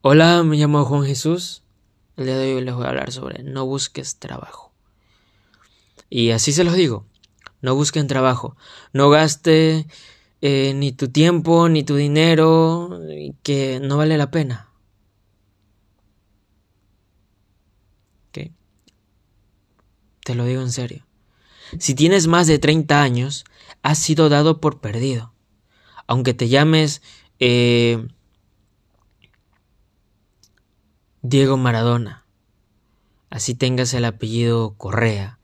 Hola, me llamo Juan Jesús. El día de hoy les voy a hablar sobre no busques trabajo. Y así se los digo, no busquen trabajo. No gaste eh, ni tu tiempo ni tu dinero, que no vale la pena. ¿Qué? Te lo digo en serio. Si tienes más de 30 años, has sido dado por perdido. Aunque te llames eh, Diego Maradona, así tengas el apellido Correa,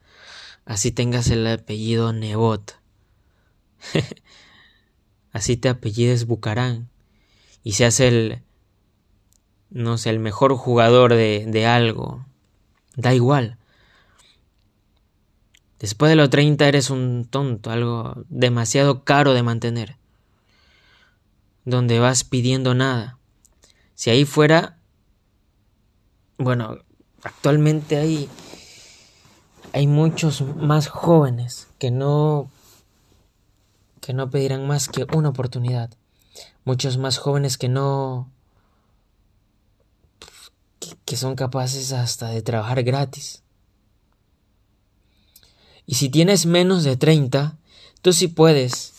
así tengas el apellido Nebot, así te apellides Bucarán. Y seas el, no sé, el mejor jugador de, de algo, da igual. Después de los 30 eres un tonto, algo demasiado caro de mantener, donde vas pidiendo nada. Si ahí fuera, bueno, actualmente hay, hay muchos más jóvenes que no, que no pedirán más que una oportunidad. Muchos más jóvenes que no, que, que son capaces hasta de trabajar gratis. Y si tienes menos de 30, tú sí puedes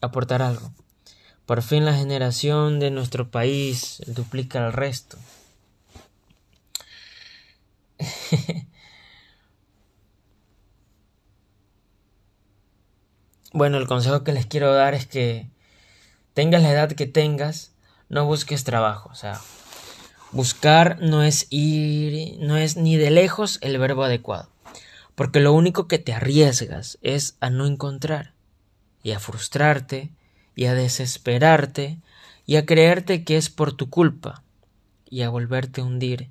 aportar algo. Por fin la generación de nuestro país duplica el resto. bueno, el consejo que les quiero dar es que tengas la edad que tengas, no busques trabajo. O sea, buscar no es ir, no es ni de lejos el verbo adecuado. Porque lo único que te arriesgas es a no encontrar, y a frustrarte, y a desesperarte, y a creerte que es por tu culpa, y a volverte a hundir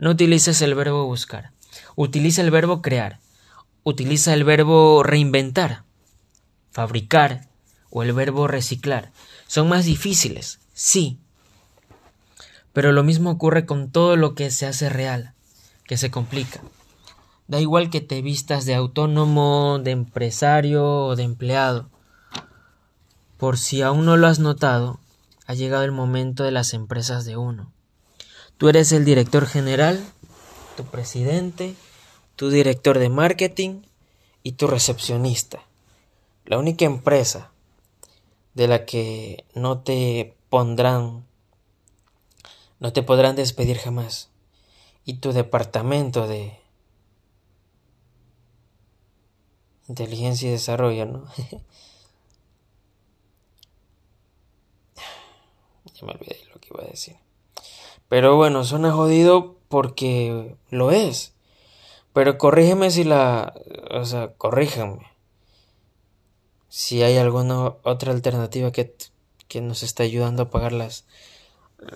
no utilices el verbo buscar. Utiliza el verbo crear. Utiliza el verbo reinventar, fabricar o el verbo reciclar. Son más difíciles, sí. Pero lo mismo ocurre con todo lo que se hace real, que se complica. Da igual que te vistas de autónomo, de empresario o de empleado. Por si aún no lo has notado, ha llegado el momento de las empresas de uno. Tú eres el director general, tu presidente, tu director de marketing y tu recepcionista. La única empresa de la que no te pondrán, no te podrán despedir jamás. Y tu departamento de inteligencia y desarrollo, ¿no? ya me olvidé lo que iba a decir. Pero bueno, suena jodido porque lo es. Pero corrígeme si la... O sea, corrígeme. Si hay alguna otra alternativa que, que nos está ayudando a pagar las,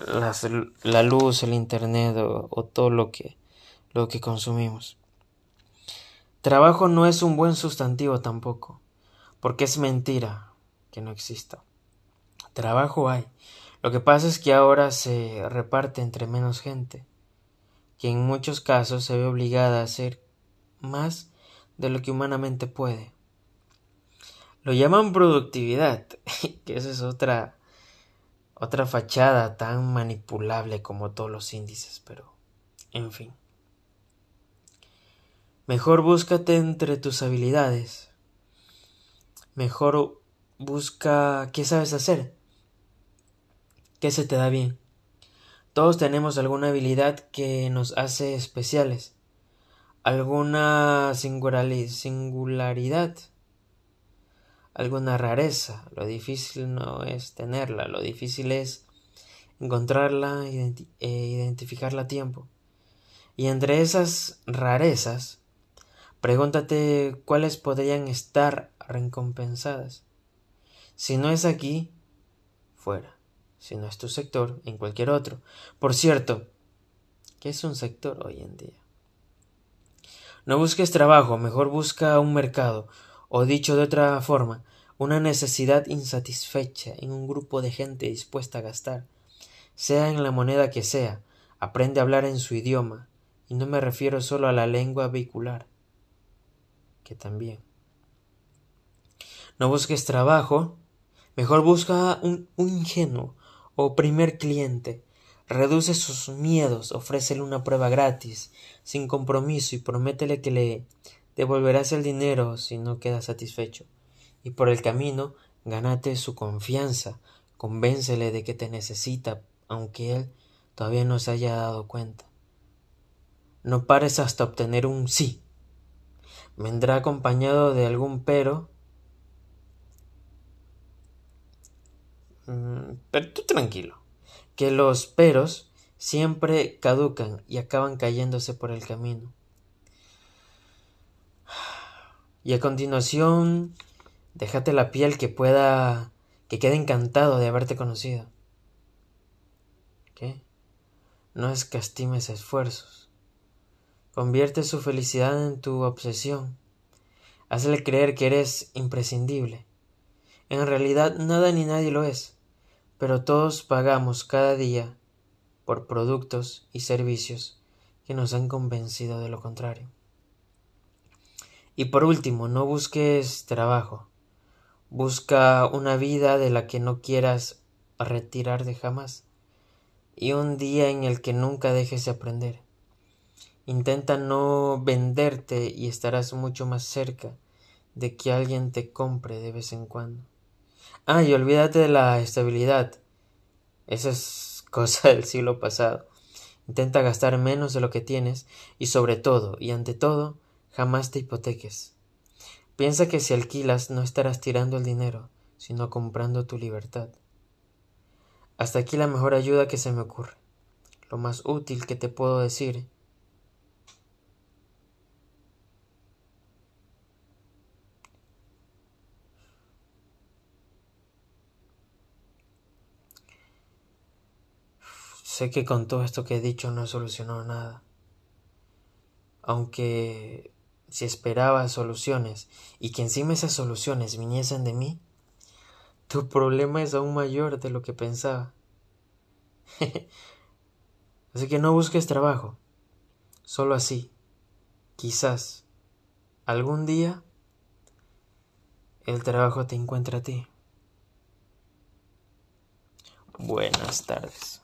las, la luz, el internet o, o todo lo que, lo que consumimos. Trabajo no es un buen sustantivo tampoco, porque es mentira que no exista. Trabajo hay. Lo que pasa es que ahora se reparte entre menos gente, que en muchos casos se ve obligada a hacer más de lo que humanamente puede. Lo llaman productividad, que esa es otra otra fachada tan manipulable como todos los índices, pero en fin. Mejor búscate entre tus habilidades. Mejor busca qué sabes hacer ¿Qué se te da bien? Todos tenemos alguna habilidad que nos hace especiales, alguna singularidad, alguna rareza. Lo difícil no es tenerla, lo difícil es encontrarla e identificarla a tiempo. Y entre esas rarezas, pregúntate cuáles podrían estar recompensadas. Si no es aquí, fuera si no es tu sector, en cualquier otro. Por cierto, ¿qué es un sector hoy en día? No busques trabajo, mejor busca un mercado, o dicho de otra forma, una necesidad insatisfecha en un grupo de gente dispuesta a gastar, sea en la moneda que sea, aprende a hablar en su idioma, y no me refiero solo a la lengua vehicular, que también. No busques trabajo, mejor busca un, un ingenuo, o primer cliente. Reduce sus miedos, ofrécele una prueba gratis, sin compromiso y prométele que le devolverás el dinero si no queda satisfecho. Y por el camino, gánate su confianza, convéncele de que te necesita, aunque él todavía no se haya dado cuenta. No pares hasta obtener un sí. Vendrá acompañado de algún pero. Pero tú tranquilo, que los peros siempre caducan y acaban cayéndose por el camino. Y a continuación, déjate la piel que pueda, que quede encantado de haberte conocido. ¿Qué? No escastimes esfuerzos. Convierte su felicidad en tu obsesión. Hazle creer que eres imprescindible. En realidad nada ni nadie lo es, pero todos pagamos cada día por productos y servicios que nos han convencido de lo contrario. Y por último, no busques trabajo. Busca una vida de la que no quieras retirarte jamás y un día en el que nunca dejes de aprender. Intenta no venderte y estarás mucho más cerca de que alguien te compre de vez en cuando. Ah, y olvídate de la estabilidad. Esa es cosa del siglo pasado. Intenta gastar menos de lo que tienes y sobre todo y ante todo Jamás te hipoteques. Piensa que si alquilas no estarás tirando el dinero, sino comprando tu libertad. Hasta aquí la mejor ayuda que se me ocurre. Lo más útil que te puedo decir Sé que con todo esto que he dicho no he solucionado nada. Aunque si esperaba soluciones y que encima esas soluciones viniesen de mí, tu problema es aún mayor de lo que pensaba. así que no busques trabajo. Solo así, quizás, algún día, el trabajo te encuentra a ti. Buenas tardes.